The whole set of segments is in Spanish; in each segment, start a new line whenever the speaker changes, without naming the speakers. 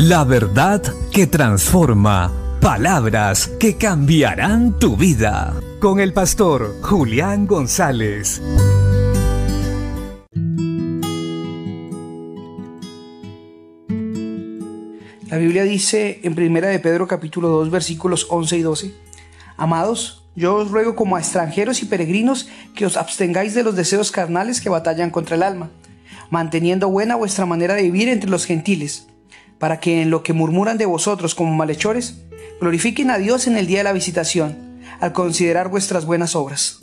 La verdad que transforma. Palabras que cambiarán tu vida. Con el pastor Julián González.
La Biblia dice en Primera de Pedro capítulo 2 versículos 11 y 12, Amados, yo os ruego como a extranjeros y peregrinos que os abstengáis de los deseos carnales que batallan contra el alma, manteniendo buena vuestra manera de vivir entre los gentiles, para que en lo que murmuran de vosotros como malhechores, glorifiquen a Dios en el día de la visitación, al considerar vuestras buenas obras.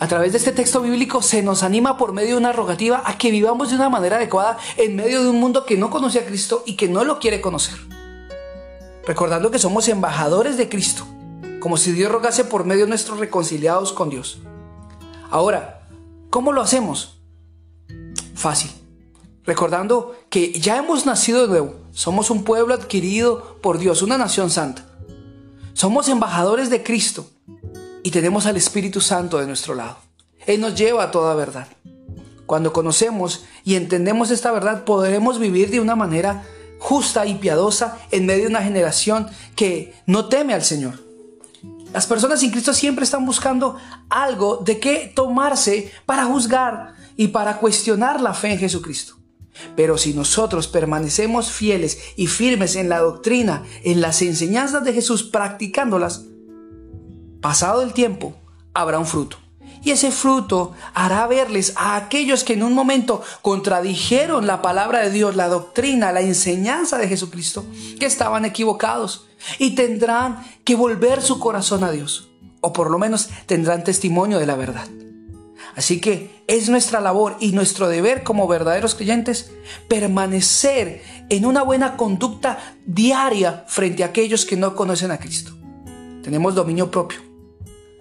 A través de este texto bíblico se nos anima por medio de una rogativa a que vivamos de una manera adecuada en medio de un mundo que no conoce a Cristo y que no lo quiere conocer. Recordando que somos embajadores de Cristo, como si Dios rogase por medio de nuestros reconciliados con Dios. Ahora, ¿cómo lo hacemos? Fácil. Recordando que ya hemos nacido de nuevo, somos un pueblo adquirido por Dios, una nación santa. Somos embajadores de Cristo y tenemos al Espíritu Santo de nuestro lado. Él nos lleva a toda verdad. Cuando conocemos y entendemos esta verdad, podremos vivir de una manera justa y piadosa en medio de una generación que no teme al Señor. Las personas sin Cristo siempre están buscando algo de qué tomarse para juzgar y para cuestionar la fe en Jesucristo. Pero si nosotros permanecemos fieles y firmes en la doctrina, en las enseñanzas de Jesús, practicándolas, pasado el tiempo, habrá un fruto. Y ese fruto hará verles a aquellos que en un momento contradijeron la palabra de Dios, la doctrina, la enseñanza de Jesucristo, que estaban equivocados y tendrán que volver su corazón a Dios, o por lo menos tendrán testimonio de la verdad. Así que es nuestra labor y nuestro deber como verdaderos creyentes permanecer en una buena conducta diaria frente a aquellos que no conocen a Cristo. Tenemos dominio propio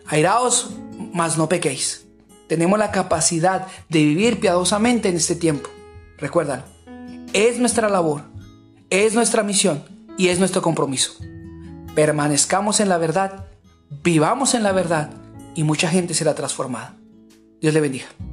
Airaos, mas no pequéis. Tenemos la capacidad de vivir piadosamente en este tiempo. Recuérdalo. Es nuestra labor, es nuestra misión y es nuestro compromiso. Permanezcamos en la verdad, vivamos en la verdad y mucha gente será transformada. Dios le bendiga.